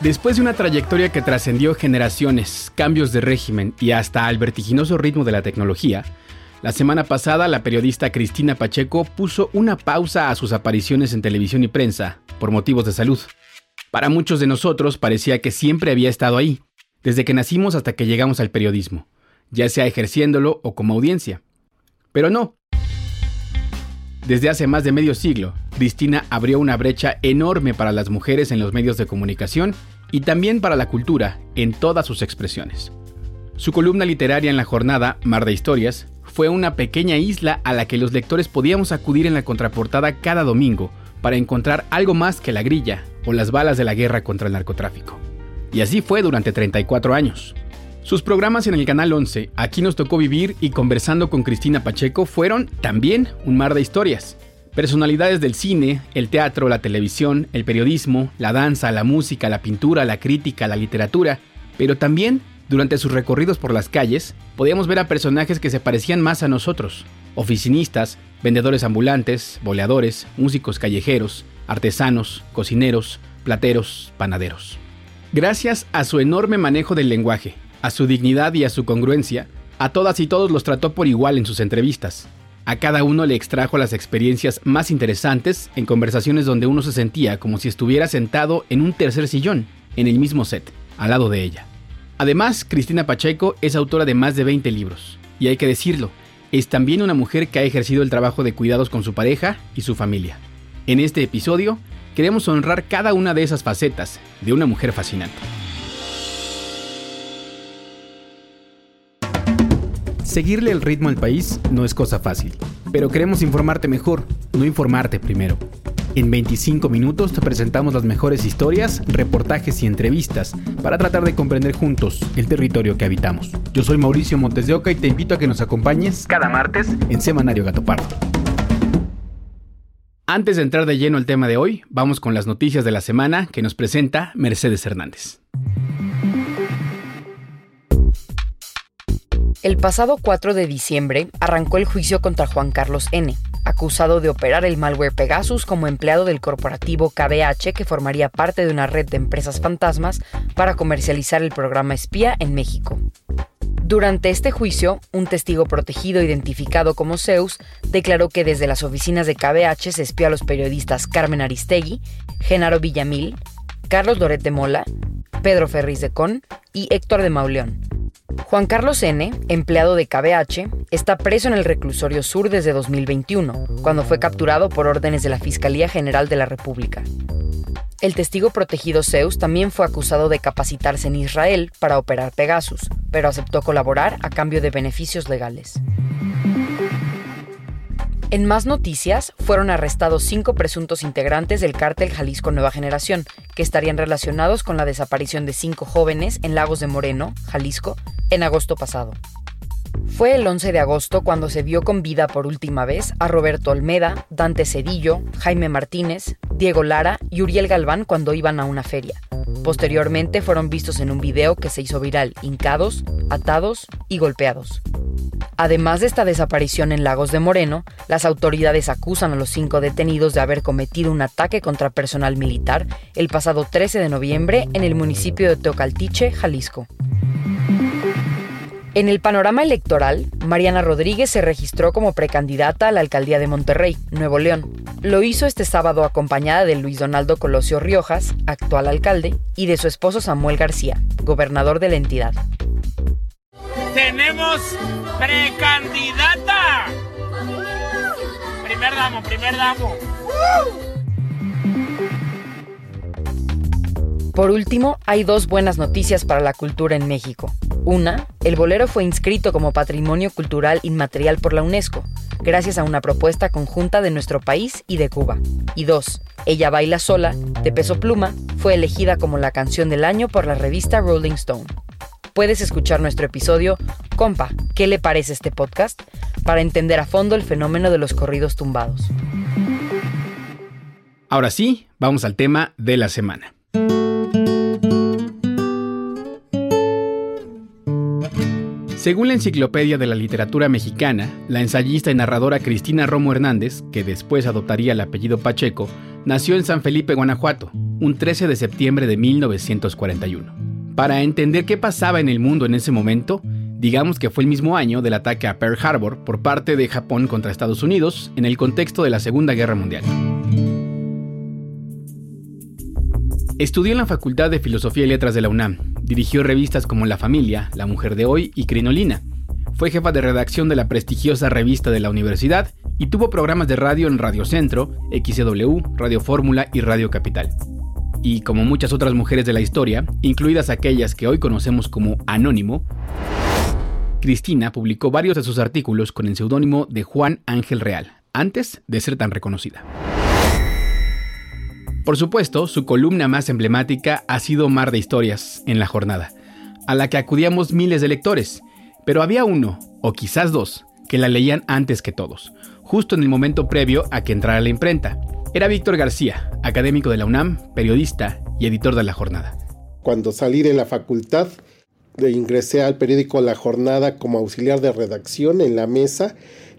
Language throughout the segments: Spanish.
Después de una trayectoria que trascendió generaciones, cambios de régimen y hasta al vertiginoso ritmo de la tecnología, la semana pasada la periodista Cristina Pacheco puso una pausa a sus apariciones en televisión y prensa por motivos de salud. Para muchos de nosotros parecía que siempre había estado ahí, desde que nacimos hasta que llegamos al periodismo, ya sea ejerciéndolo o como audiencia. Pero no. Desde hace más de medio siglo, Cristina abrió una brecha enorme para las mujeres en los medios de comunicación y también para la cultura en todas sus expresiones. Su columna literaria en la jornada Mar de Historias fue una pequeña isla a la que los lectores podíamos acudir en la contraportada cada domingo para encontrar algo más que la grilla o las balas de la guerra contra el narcotráfico. Y así fue durante 34 años. Sus programas en el Canal 11, Aquí nos tocó vivir y conversando con Cristina Pacheco fueron también un mar de historias. Personalidades del cine, el teatro, la televisión, el periodismo, la danza, la música, la pintura, la crítica, la literatura, pero también, durante sus recorridos por las calles, podíamos ver a personajes que se parecían más a nosotros. Oficinistas, vendedores ambulantes, boleadores, músicos callejeros, artesanos, cocineros, plateros, panaderos. Gracias a su enorme manejo del lenguaje, a su dignidad y a su congruencia, a todas y todos los trató por igual en sus entrevistas, a cada uno le extrajo las experiencias más interesantes en conversaciones donde uno se sentía como si estuviera sentado en un tercer sillón, en el mismo set, al lado de ella. Además, Cristina Pacheco es autora de más de 20 libros, y hay que decirlo, es también una mujer que ha ejercido el trabajo de cuidados con su pareja y su familia. En este episodio, queremos honrar cada una de esas facetas de una mujer fascinante. Seguirle el ritmo al país no es cosa fácil, pero queremos informarte mejor, no informarte primero. En 25 minutos te presentamos las mejores historias, reportajes y entrevistas para tratar de comprender juntos el territorio que habitamos. Yo soy Mauricio Montes de Oca y te invito a que nos acompañes cada martes en Semanario Gato Pardo. Antes de entrar de lleno al tema de hoy, vamos con las noticias de la semana que nos presenta Mercedes Hernández. El pasado 4 de diciembre arrancó el juicio contra Juan Carlos N., acusado de operar el malware Pegasus como empleado del corporativo KBH que formaría parte de una red de empresas fantasmas para comercializar el programa espía en México. Durante este juicio, un testigo protegido identificado como Zeus declaró que desde las oficinas de KBH se espió a los periodistas Carmen Aristegui, Genaro Villamil, Carlos Loret de Mola, Pedro Ferriz de Con y Héctor de Mauleón, Juan Carlos N., empleado de KBH, está preso en el reclusorio sur desde 2021, cuando fue capturado por órdenes de la Fiscalía General de la República. El testigo protegido Zeus también fue acusado de capacitarse en Israel para operar Pegasus, pero aceptó colaborar a cambio de beneficios legales. En más noticias, fueron arrestados cinco presuntos integrantes del cártel Jalisco Nueva Generación, que estarían relacionados con la desaparición de cinco jóvenes en Lagos de Moreno, Jalisco, en agosto pasado. Fue el 11 de agosto cuando se vio con vida por última vez a Roberto Olmeda, Dante Cedillo, Jaime Martínez, Diego Lara y Uriel Galván cuando iban a una feria. Posteriormente fueron vistos en un video que se hizo viral, hincados, atados y golpeados. Además de esta desaparición en Lagos de Moreno, las autoridades acusan a los cinco detenidos de haber cometido un ataque contra personal militar el pasado 13 de noviembre en el municipio de Teocaltiche, Jalisco. En el panorama electoral, Mariana Rodríguez se registró como precandidata a la alcaldía de Monterrey, Nuevo León. Lo hizo este sábado acompañada de Luis Donaldo Colosio Riojas, actual alcalde, y de su esposo Samuel García, gobernador de la entidad tenemos precandidata. Primer damo, primer damo. Por último, hay dos buenas noticias para la cultura en México. Una, el bolero fue inscrito como Patrimonio Cultural Inmaterial por la UNESCO. gracias a una propuesta conjunta de nuestro país y de Cuba. Y dos, Ella baila sola, de Peso Pluma, fue elegida como la canción del año por la revista Rolling Stone. Puedes escuchar nuestro episodio Compa, ¿qué le parece este podcast? para entender a fondo el fenómeno de los corridos tumbados. Ahora sí, vamos al tema de la semana. Según la Enciclopedia de la Literatura Mexicana, la ensayista y narradora Cristina Romo Hernández, que después adoptaría el apellido Pacheco, nació en San Felipe, Guanajuato, un 13 de septiembre de 1941. Para entender qué pasaba en el mundo en ese momento, digamos que fue el mismo año del ataque a Pearl Harbor por parte de Japón contra Estados Unidos en el contexto de la Segunda Guerra Mundial. Estudió en la Facultad de Filosofía y Letras de la UNAM, dirigió revistas como La Familia, La Mujer de Hoy y Crinolina. Fue jefa de redacción de la prestigiosa revista de la universidad y tuvo programas de radio en Radio Centro, XCW, Radio Fórmula y Radio Capital. Y como muchas otras mujeres de la historia, incluidas aquellas que hoy conocemos como Anónimo, Cristina publicó varios de sus artículos con el seudónimo de Juan Ángel Real, antes de ser tan reconocida. Por supuesto, su columna más emblemática ha sido Mar de Historias en la jornada, a la que acudíamos miles de lectores, pero había uno, o quizás dos, que la leían antes que todos, justo en el momento previo a que entrara la imprenta. Era Víctor García, académico de la UNAM, periodista y editor de la jornada. Cuando salí de la facultad, ingresé al periódico La Jornada como auxiliar de redacción en la mesa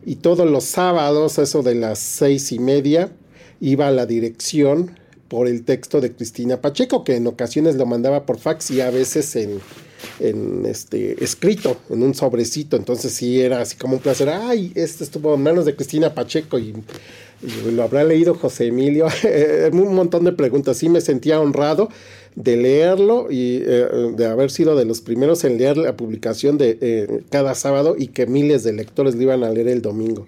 y todos los sábados, eso de las seis y media, iba a la dirección por el texto de Cristina Pacheco, que en ocasiones lo mandaba por fax y a veces en, en este escrito, en un sobrecito. Entonces sí era así como un placer. Ay, este estuvo en manos de Cristina Pacheco y, lo habrá leído José Emilio. un montón de preguntas. Sí me sentía honrado de leerlo y eh, de haber sido de los primeros en leer la publicación de eh, cada sábado y que miles de lectores lo iban a leer el domingo.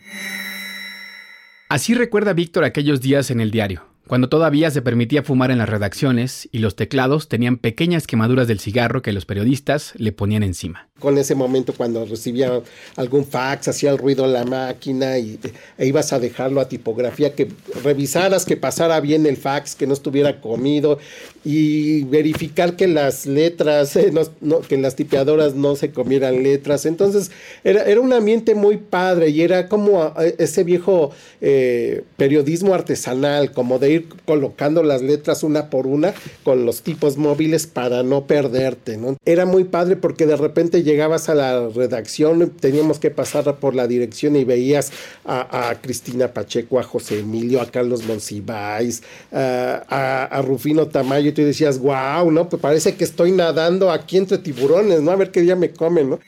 Así recuerda Víctor aquellos días en el diario cuando todavía se permitía fumar en las redacciones y los teclados tenían pequeñas quemaduras del cigarro que los periodistas le ponían encima. Con ese momento cuando recibía algún fax, hacía el ruido la máquina y e ibas a dejarlo a tipografía, que revisaras que pasara bien el fax, que no estuviera comido y verificar que las letras, eh, que las tipeadoras no se comieran letras. Entonces era, era un ambiente muy padre y era como eh, ese viejo eh, periodismo artesanal, como de ir colocando las letras una por una con los tipos móviles para no perderte, ¿no? Era muy padre porque de repente llegabas a la redacción, teníamos que pasar por la dirección y veías a, Cristina Pacheco, a José Emilio, a Carlos Monsiváis, a, Rufino Tamayo, y tú decías, wow, ¿no? Pues parece que estoy nadando aquí entre tiburones, ¿no? A ver qué día me comen, ¿no?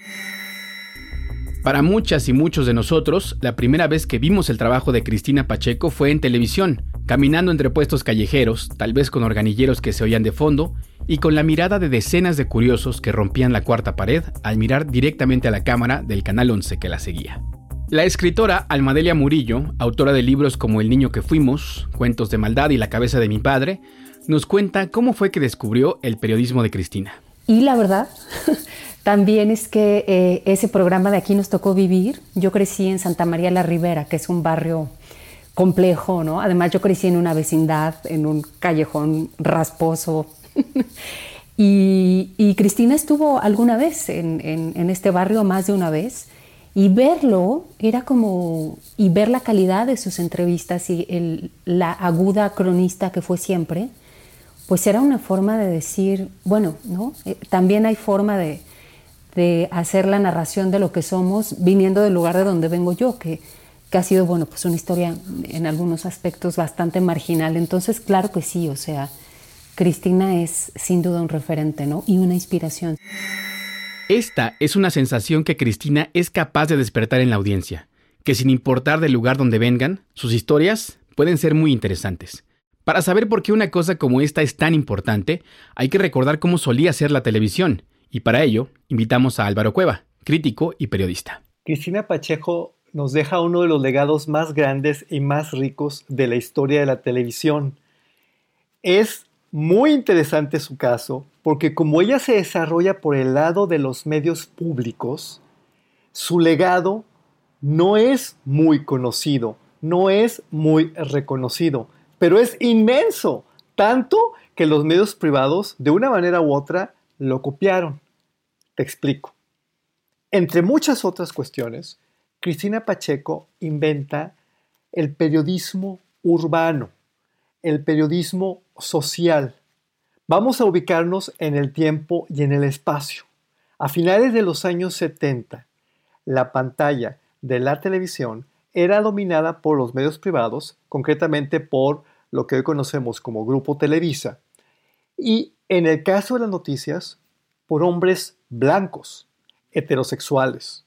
Para muchas y muchos de nosotros, la primera vez que vimos el trabajo de Cristina Pacheco fue en televisión, caminando entre puestos callejeros, tal vez con organilleros que se oían de fondo, y con la mirada de decenas de curiosos que rompían la cuarta pared al mirar directamente a la cámara del Canal 11 que la seguía. La escritora Almadelia Murillo, autora de libros como El niño que fuimos, Cuentos de maldad y La cabeza de mi padre, nos cuenta cómo fue que descubrió el periodismo de Cristina. Y la verdad También es que eh, ese programa de aquí nos tocó vivir. Yo crecí en Santa María la Ribera, que es un barrio complejo, ¿no? Además yo crecí en una vecindad, en un callejón rasposo. y, Cristina estuvo alguna vez en, este barrio, más de una vez, y verlo era como, y ver la calidad de sus entrevistas y la aguda cronista que fue siempre, pues era una forma de decir, bueno, ¿no? Eh, también hay forma de, de hacer la narración de lo que somos viniendo del lugar de donde vengo yo, que, que ha sido, bueno, pues una historia en algunos aspectos bastante marginal. Entonces, claro que sí, o sea, Cristina es sin duda un referente, ¿no? Y una inspiración. Esta es una sensación que Cristina es capaz de despertar en la audiencia, que sin importar del lugar donde vengan, sus historias pueden ser muy interesantes. Para saber por qué una cosa como esta es tan importante, hay que recordar cómo solía ser la televisión, y para ello, invitamos a Álvaro Cueva, crítico y periodista. Cristina Pacheco nos deja uno de los legados más grandes y más ricos de la historia de la televisión. Es muy interesante su caso porque como ella se desarrolla por el lado de los medios públicos, su legado no es muy conocido, no es muy reconocido, pero es inmenso, tanto que los medios privados, de una manera u otra, lo copiaron. Te explico. Entre muchas otras cuestiones, Cristina Pacheco inventa el periodismo urbano, el periodismo social. Vamos a ubicarnos en el tiempo y en el espacio. A finales de los años 70, la pantalla de la televisión era dominada por los medios privados, concretamente por lo que hoy conocemos como Grupo Televisa, y en el caso de las noticias, por hombres blancos, heterosexuales,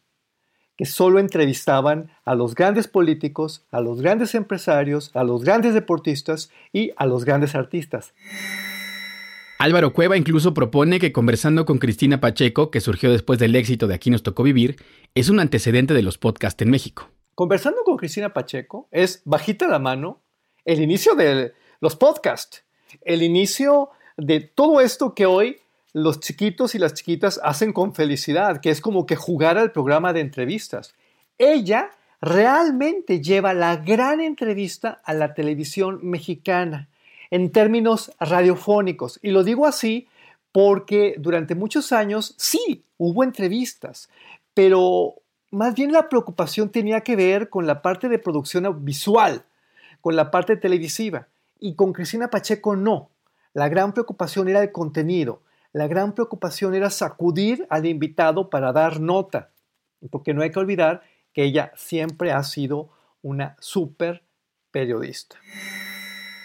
que solo entrevistaban a los grandes políticos, a los grandes empresarios, a los grandes deportistas y a los grandes artistas. Álvaro Cueva incluso propone que conversando con Cristina Pacheco, que surgió después del éxito de Aquí nos tocó vivir, es un antecedente de los podcasts en México. Conversando con Cristina Pacheco es bajita la mano el inicio de los podcasts, el inicio de todo esto que hoy los chiquitos y las chiquitas hacen con felicidad, que es como que jugar al programa de entrevistas. Ella realmente lleva la gran entrevista a la televisión mexicana en términos radiofónicos. Y lo digo así porque durante muchos años sí hubo entrevistas, pero más bien la preocupación tenía que ver con la parte de producción visual, con la parte televisiva. Y con Cristina Pacheco no. La gran preocupación era el contenido. La gran preocupación era sacudir al invitado para dar nota. Porque no hay que olvidar que ella siempre ha sido una súper periodista.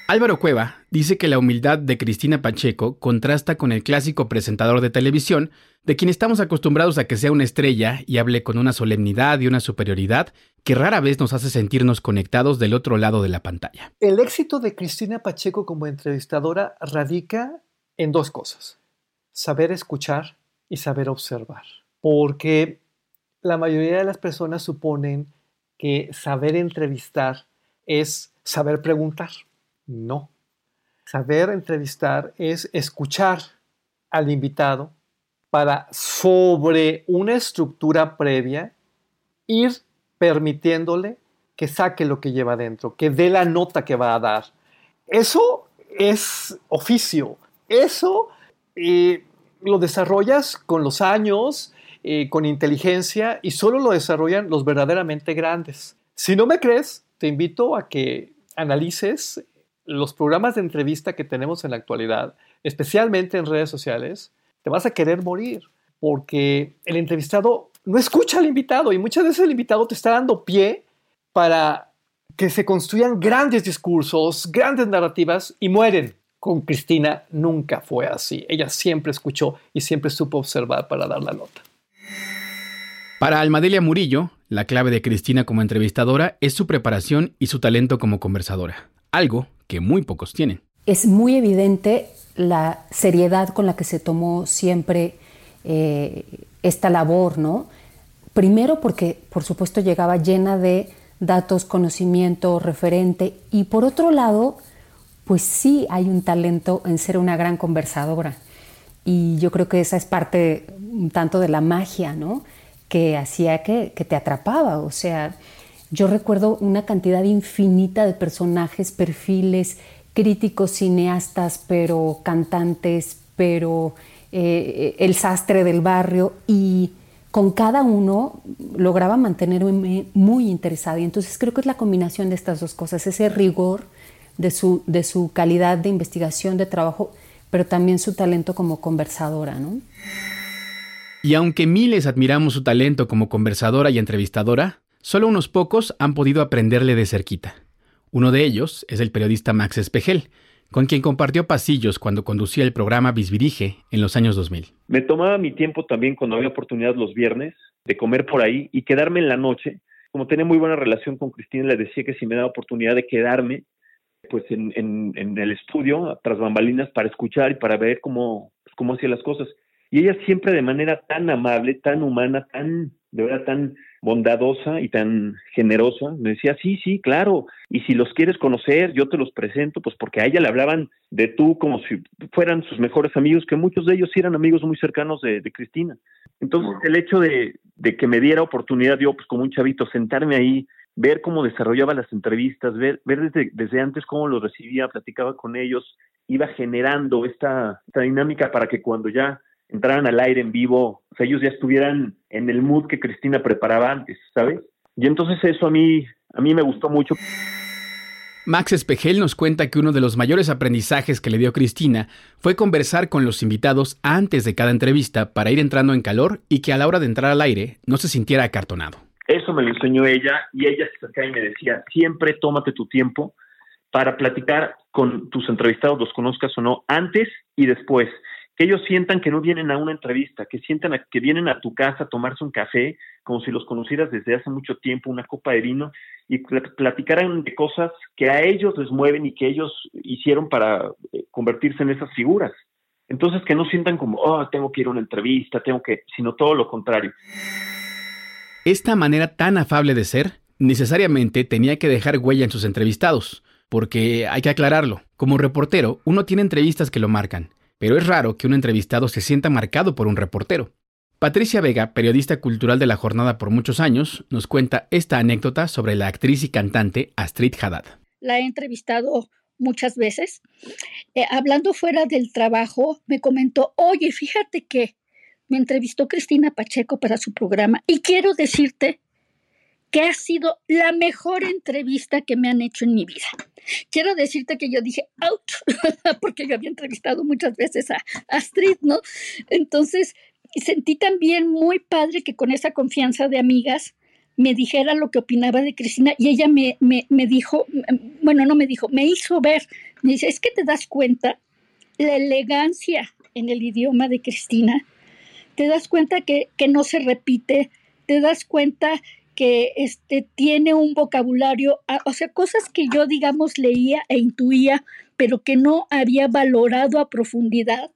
Álvaro Cueva dice que la humildad de Cristina Pacheco contrasta con el clásico presentador de televisión, de quien estamos acostumbrados a que sea una estrella y hable con una solemnidad y una superioridad que rara vez nos hace sentirnos conectados del otro lado de la pantalla. El éxito de Cristina Pacheco como entrevistadora radica en dos cosas, saber escuchar y saber observar, porque la mayoría de las personas suponen que saber entrevistar es saber preguntar no. Saber entrevistar es escuchar al invitado para sobre una estructura previa ir permitiéndole que saque lo que lleva adentro, que dé la nota que va a dar. Eso es oficio. Eso eh, lo desarrollas con los años, eh, con inteligencia, y solo lo desarrollan los verdaderamente grandes. Si no me crees, te invito a que analices los programas de entrevista que tenemos en la actualidad, especialmente en redes sociales, te vas a querer morir porque el entrevistado no escucha al invitado y muchas veces el invitado te está dando pie para que se construyan grandes discursos, grandes narrativas y mueren. Con Cristina nunca fue así. Ella siempre escuchó y siempre supo observar para dar la nota. Para Almadelia Murillo, la clave de Cristina como entrevistadora es su preparación y su talento como conversadora, algo que muy pocos tienen. Es muy evidente la seriedad con la que se tomó siempre eh, esta labor, ¿no? Primero porque, por supuesto, llegaba llena de datos, conocimiento, referente, y por otro lado, pues sí hay un talento en ser una gran conversadora. Y yo creo que esa es parte un tanto de la magia, ¿no? Que hacía que, que te atrapaba, o sea, yo recuerdo una cantidad infinita de personajes, perfiles, críticos, cineastas, pero cantantes, pero eh, el sastre del barrio y con cada uno lograba mantenerme muy interesada. Y entonces creo que es la combinación de estas dos cosas, ese rigor de su, de su calidad de investigación, de trabajo, pero también su talento como conversadora, ¿no? Y aunque miles admiramos su talento como conversadora y entrevistadora, Solo unos pocos han podido aprenderle de cerquita. Uno de ellos es el periodista Max Espejel, con quien compartió pasillos cuando conducía el programa Bisbirige en los años 2000. Me tomaba mi tiempo también cuando había oportunidad los viernes de comer por ahí y quedarme en la noche. Como tenía muy buena relación con Cristina, le decía que si me daba oportunidad de quedarme pues en, el estudio, tras bambalinas, para escuchar y para ver cómo, pues, cómo hacía las cosas. Y ella siempre de manera tan amable, tan humana, tan, de verdad, tan bondadosa y tan generosa. Me decía, sí, sí, claro. Y si los quieres conocer, yo te los presento, pues porque a ella le hablaban de tú como si fueran sus mejores amigos, que muchos de ellos eran amigos muy cercanos de, Cristina. Entonces, el hecho de, de, que me diera oportunidad, yo, pues como un chavito, sentarme ahí, ver cómo desarrollaba las entrevistas, ver, ver desde, desde antes cómo los recibía, platicaba con ellos, iba generando esta, esta dinámica para que cuando ya entraran al aire en vivo, o sea, ellos ya estuvieran en el mood que Cristina preparaba antes, ¿sabes? Y entonces eso a mí, a mí me gustó mucho. Max Espejel nos cuenta que uno de los mayores aprendizajes que le dio Cristina fue conversar con los invitados antes de cada entrevista para ir entrando en calor y que a la hora de entrar al aire no se sintiera acartonado. Eso me lo enseñó ella y ella se acercaba y me decía, siempre tómate tu tiempo para platicar con tus entrevistados, los conozcas o no, antes y después que ellos sientan que no vienen a una entrevista, que sientan que vienen a tu casa a tomarse un café, como si los conocieras desde hace mucho tiempo, una copa de vino, y platicaran de cosas que a ellos les mueven y que ellos hicieron para eh, convertirse en esas figuras. Entonces que no sientan como, oh, tengo que ir a una entrevista, tengo que, sino todo lo contrario. Esta manera tan afable de ser necesariamente tenía que dejar huella en sus entrevistados, porque hay que aclararlo, como reportero uno tiene entrevistas que lo marcan, pero es raro que un entrevistado se sienta marcado por un reportero. Patricia Vega, periodista cultural de la jornada por muchos años, nos cuenta esta anécdota sobre la actriz y cantante Astrid Haddad. La he entrevistado muchas veces. Eh, hablando fuera del trabajo, me comentó, oye, fíjate que me entrevistó Cristina Pacheco para su programa y quiero decirte que ha sido la mejor entrevista que me han hecho en mi vida. Quiero decirte que yo dije, out, porque yo había entrevistado muchas veces a Astrid, ¿no? Entonces, sentí también muy padre que con esa confianza de amigas me dijera lo que opinaba de Cristina y ella me, me, me dijo, bueno, no me dijo, me hizo ver, me dice, es que te das cuenta la elegancia en el idioma de Cristina, te das cuenta que, que no se repite, te das cuenta que este, tiene un vocabulario, ah, o sea, cosas que yo, digamos, leía e intuía, pero que no había valorado a profundidad,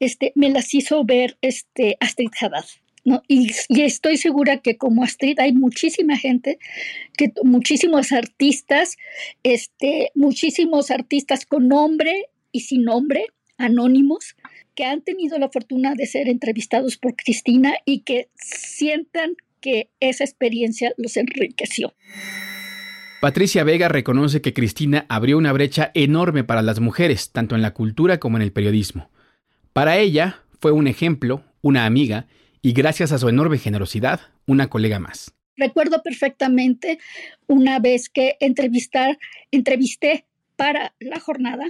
este, me las hizo ver este, Astrid Haddad. ¿no? Y, y, estoy segura que como Astrid hay muchísima gente, que, muchísimos artistas, este, muchísimos artistas con nombre y sin nombre, anónimos, que han tenido la fortuna de ser entrevistados por Cristina y que sientan que esa experiencia los enriqueció. Patricia Vega reconoce que Cristina abrió una brecha enorme para las mujeres, tanto en la cultura como en el periodismo. Para ella fue un ejemplo, una amiga, y gracias a su enorme generosidad, una colega más. Recuerdo perfectamente una vez que entrevistar, entrevisté para la jornada,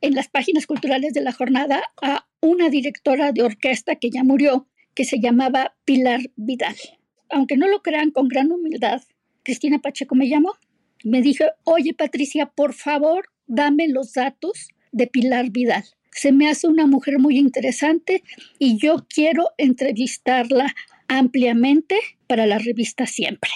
en las páginas culturales de la jornada, a una directora de orquesta que ya murió, que se llamaba Pilar Vidal aunque no lo crean con gran humildad, Cristina Pacheco me llamó. Me dijo, oye Patricia, por favor, dame los datos de Pilar Vidal. Se me hace una mujer muy interesante y yo quiero entrevistarla ampliamente para la revista Siempre.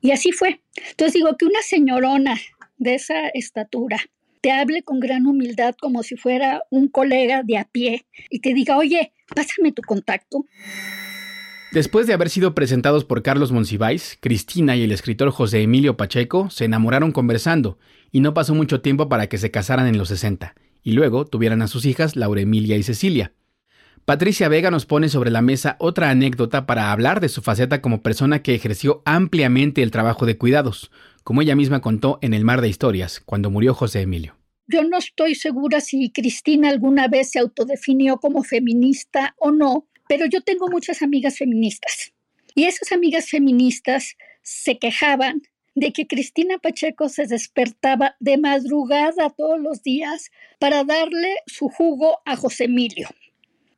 Y así fue. Entonces digo que una señorona de esa estatura te hable con gran humildad como si fuera un colega de a pie y te diga, oye, pásame tu contacto. Después de haber sido presentados por Carlos Monsiváis, Cristina y el escritor José Emilio Pacheco se enamoraron conversando, y no pasó mucho tiempo para que se casaran en los 60, y luego tuvieran a sus hijas Laura Emilia y Cecilia. Patricia Vega nos pone sobre la mesa otra anécdota para hablar de su faceta como persona que ejerció ampliamente el trabajo de cuidados, como ella misma contó en El Mar de Historias, cuando murió José Emilio. Yo no estoy segura si Cristina alguna vez se autodefinió como feminista o no, pero yo tengo muchas amigas feministas y esas amigas feministas se quejaban de que Cristina Pacheco se despertaba de madrugada todos los días para darle su jugo a José Emilio,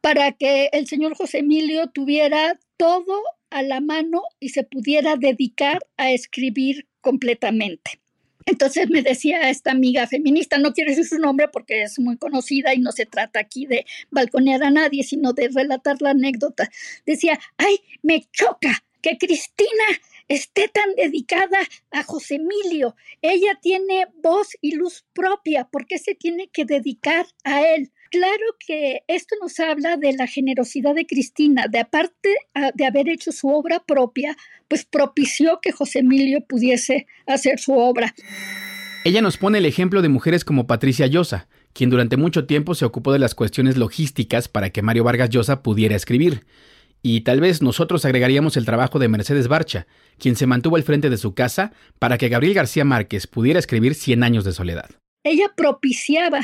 para que el señor José Emilio tuviera todo a la mano y se pudiera dedicar a escribir completamente. Entonces me decía esta amiga feminista, no quiero decir su nombre porque es muy conocida y no se trata aquí de balconear a nadie, sino de relatar la anécdota. Decía, ay, me choca que Cristina esté tan dedicada a José Emilio. Ella tiene voz y luz propia. ¿Por qué se tiene que dedicar a él? Claro que esto nos habla de la generosidad de Cristina, de aparte ah, de haber hecho su obra propia, pues propició que José Emilio pudiese hacer su obra. Ella nos pone el ejemplo de mujeres como Patricia Llosa, quien durante mucho tiempo se ocupó de las cuestiones logísticas para que Mario Vargas Llosa pudiera escribir. Y tal vez nosotros agregaríamos el trabajo de Mercedes Barcha, quien se mantuvo al frente de su casa para que Gabriel García Márquez pudiera escribir Cien años de soledad. Ella propiciaba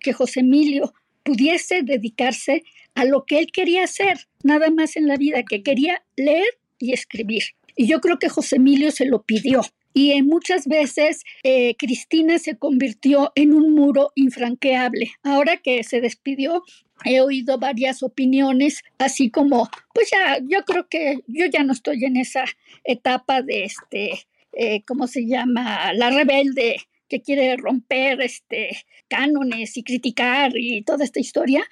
que José Emilio pudiese dedicarse a lo que él quería hacer, nada más en la vida, que quería leer y escribir. Y yo creo que José Emilio se lo pidió y muchas veces eh, Cristina se convirtió en un muro infranqueable. Ahora que se despidió, he oído varias opiniones, así como, pues ya, yo creo que yo ya no estoy en esa etapa de este, eh, ¿cómo se llama? La rebelde que quiere romper este cánones y criticar y toda esta historia,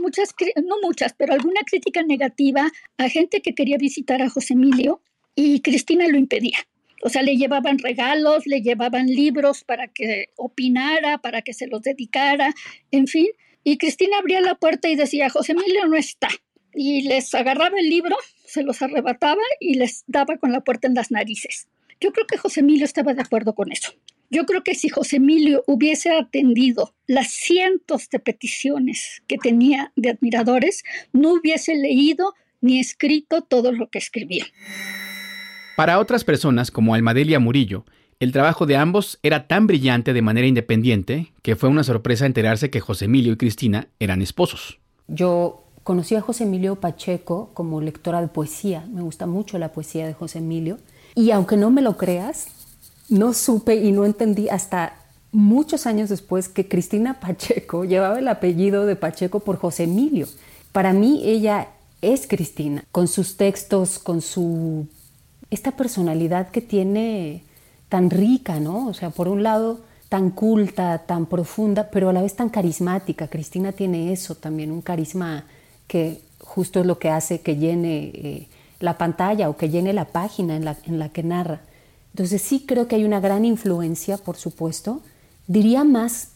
muchas, no muchas, pero alguna crítica negativa a gente que quería visitar a José Emilio y Cristina lo impedía. O sea, le llevaban regalos, le llevaban libros para que opinara, para que se los dedicara, en fin. Y Cristina abría la puerta y decía, José Emilio no está. Y les agarraba el libro, se los arrebataba y les daba con la puerta en las narices. Yo creo que José Emilio estaba de acuerdo con eso. Yo creo que si José Emilio hubiese atendido las cientos de peticiones que tenía de admiradores, no hubiese leído ni escrito todo lo que escribía. Para otras personas, como Almadelia Murillo, el trabajo de ambos era tan brillante de manera independiente que fue una sorpresa enterarse que José Emilio y Cristina eran esposos. Yo conocí a José Emilio Pacheco como lectora de poesía. Me gusta mucho la poesía de José Emilio. Y aunque no me lo creas, no supe y no entendí hasta muchos años después que Cristina Pacheco llevaba el apellido de Pacheco por José Emilio. Para mí ella es Cristina, con sus textos, con su esta personalidad que tiene tan rica, ¿no? O sea, por un lado tan culta, tan profunda, pero a la vez tan carismática. Cristina tiene eso también, un carisma que justo es lo que hace que llene eh, la pantalla o que llene la página en la, en la que narra. Entonces sí creo que hay una gran influencia, por supuesto. Diría más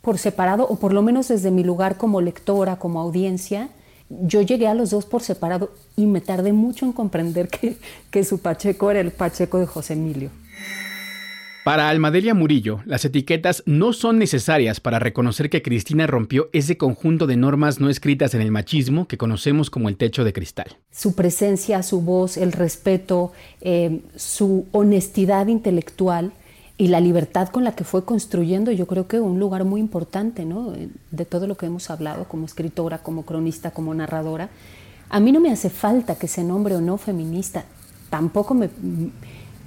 por separado, o por lo menos desde mi lugar como lectora, como audiencia, yo llegué a los dos por separado y me tardé mucho en comprender que, que su Pacheco era el Pacheco de José Emilio. Para Almadelia Murillo, las etiquetas no son necesarias para reconocer que Cristina rompió ese conjunto de normas no escritas en el machismo que conocemos como el techo de cristal. Su presencia, su voz, el respeto, eh, su honestidad intelectual y la libertad con la que fue construyendo, yo creo que un lugar muy importante, ¿no? De todo lo que hemos hablado como escritora, como cronista, como narradora. A mí no me hace falta que se nombre o no feminista, tampoco me,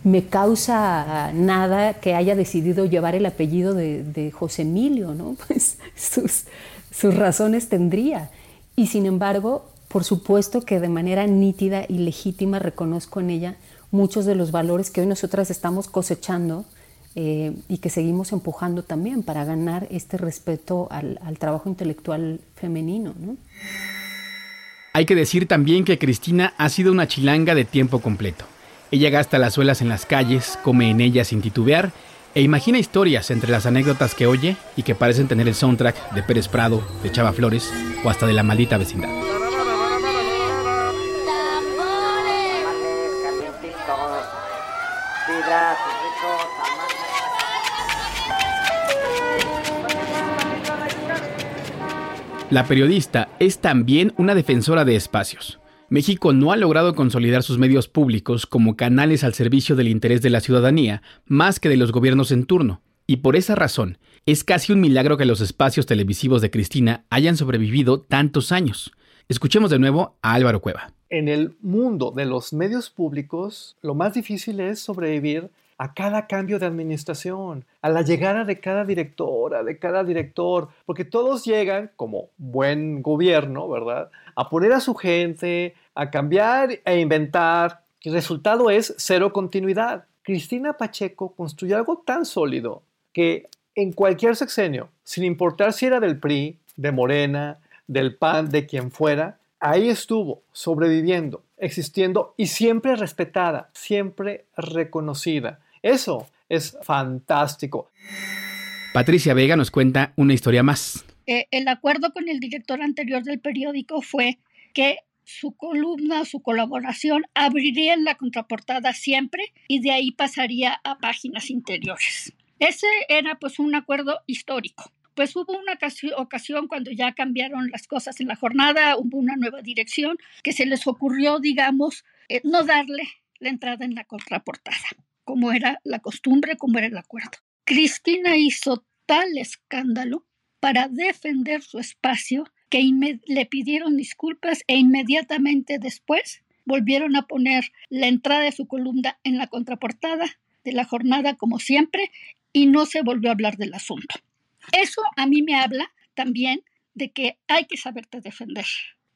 me causa nada que haya decidido llevar el apellido de, José Emilio, ¿no? Pues sus, sus razones tendría. Y sin embargo, por supuesto que de manera nítida y legítima reconozco en ella muchos de los valores que hoy nosotras estamos cosechando eh, y que seguimos empujando también para ganar este respeto al, trabajo intelectual femenino. Hay que decir también que Cristina ha sido una chilanga de tiempo completo. Ella gasta las suelas en las calles, come en ellas sin titubear e imagina historias entre las anécdotas que oye y que parecen tener el soundtrack de Pérez Prado, de Chava Flores o hasta de la maldita vecindad. La periodista es también una defensora de espacios. México no ha logrado consolidar sus medios públicos como canales al servicio del interés de la ciudadanía, más que de los gobiernos en turno. Y por esa razón, es casi un milagro que los espacios televisivos de Cristina hayan sobrevivido tantos años. Escuchemos de nuevo a Álvaro Cueva. En el mundo de los medios públicos, lo más difícil es sobrevivir a cada cambio de administración, a la llegada de cada directora, de cada director, porque todos llegan como buen gobierno, ¿verdad? A poner a su gente, a cambiar e inventar. El resultado es cero continuidad. Cristina Pacheco construyó algo tan sólido que en cualquier sexenio, sin importar si era del PRI, de Morena, del PAN, de quien fuera, ahí estuvo, sobreviviendo, existiendo y siempre respetada, siempre reconocida. Eso es fantástico. Patricia Vega nos cuenta una historia más. Eh, el acuerdo con el director anterior del periódico fue que su columna, su colaboración abriría en la contraportada siempre y de ahí pasaría a páginas interiores. Ese era pues un acuerdo histórico. Pues hubo una ocasión cuando ya cambiaron las cosas en la jornada, hubo una nueva dirección, que se les ocurrió, digamos, eh, no darle la entrada en la contraportada, como era la costumbre, como era el acuerdo. Cristina hizo tal escándalo para defender su espacio que le pidieron disculpas e inmediatamente después volvieron a poner la entrada de su columna en la contraportada de la jornada como siempre y no se volvió a hablar del asunto. Eso a mí me habla también de que hay que saberte defender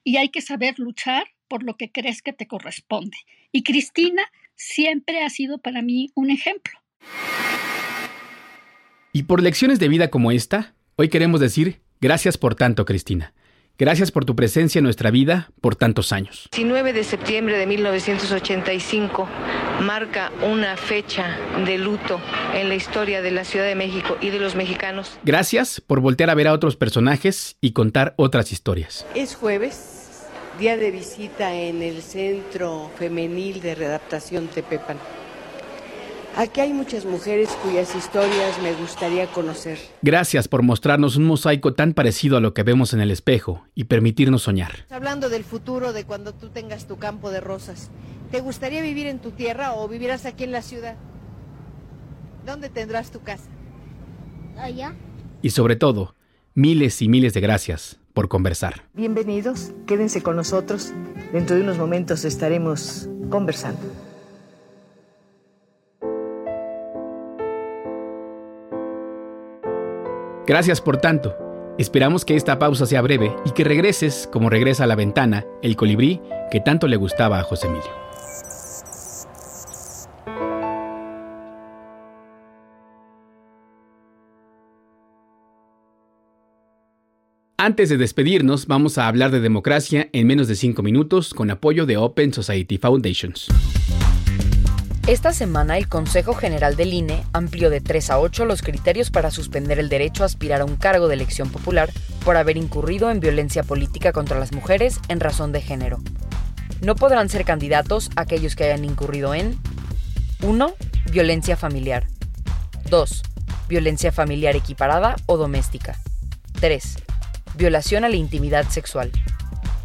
y hay que saber luchar por lo que crees que te corresponde. Y Cristina siempre ha sido para mí un ejemplo. Y por lecciones de vida como esta, hoy queremos decir gracias por tanto, Cristina. Gracias por tu presencia en nuestra vida por tantos años. 19 de septiembre de 1985 marca una fecha de luto en la historia de la Ciudad de México y de los mexicanos. Gracias por voltear a ver a otros personajes y contar otras historias. Es jueves, día de visita en el Centro Femenil de Readaptación Tepepan. Aquí hay muchas mujeres cuyas historias me gustaría conocer. Gracias por mostrarnos un mosaico tan parecido a lo que vemos en el espejo y permitirnos soñar. Hablando del futuro de cuando tú tengas tu campo de rosas, ¿te gustaría vivir en tu tierra o vivirás aquí en la ciudad? ¿Dónde tendrás tu casa? Allá. Y sobre todo, miles y miles de gracias por conversar. Bienvenidos, quédense con nosotros. Dentro de unos momentos estaremos conversando. Gracias por tanto. Esperamos que esta pausa sea breve y que regreses como regresa a la ventana el colibrí que tanto le gustaba a José Emilio. Antes de despedirnos, vamos a hablar de democracia en menos de 5 minutos con apoyo de Open Society Foundations. Esta semana el Consejo General del INE amplió de 3 a 8 los criterios para suspender el derecho a aspirar a un cargo de elección popular por haber incurrido en violencia política contra las mujeres en razón de género. No podrán ser candidatos aquellos que hayan incurrido en 1. Violencia familiar. 2. Violencia familiar equiparada o doméstica. 3. Violación a la intimidad sexual.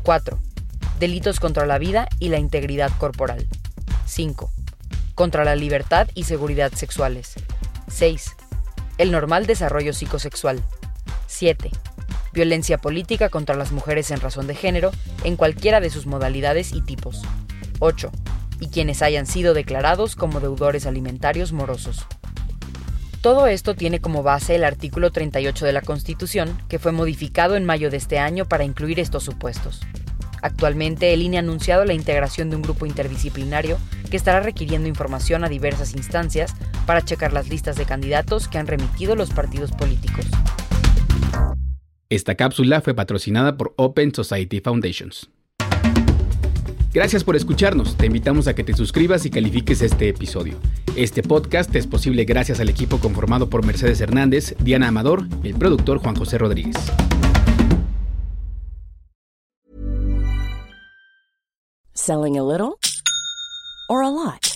4. Delitos contra la vida y la integridad corporal. 5 contra la libertad y seguridad sexuales. 6. El normal desarrollo psicosexual. 7. Violencia política contra las mujeres en razón de género en cualquiera de sus modalidades y tipos. 8. Y quienes hayan sido declarados como deudores alimentarios morosos. Todo esto tiene como base el artículo 38 de la Constitución, que fue modificado en mayo de este año para incluir estos supuestos. Actualmente, el INE ha anunciado la integración de un grupo interdisciplinario que estará requiriendo información a diversas instancias para checar las listas de candidatos que han remitido los partidos políticos. Esta cápsula fue patrocinada por Open Society Foundations. Gracias por escucharnos. Te invitamos a que te suscribas y califiques este episodio. Este podcast es posible gracias al equipo conformado por Mercedes Hernández, Diana Amador y el productor Juan José Rodríguez. Selling a little or a lot?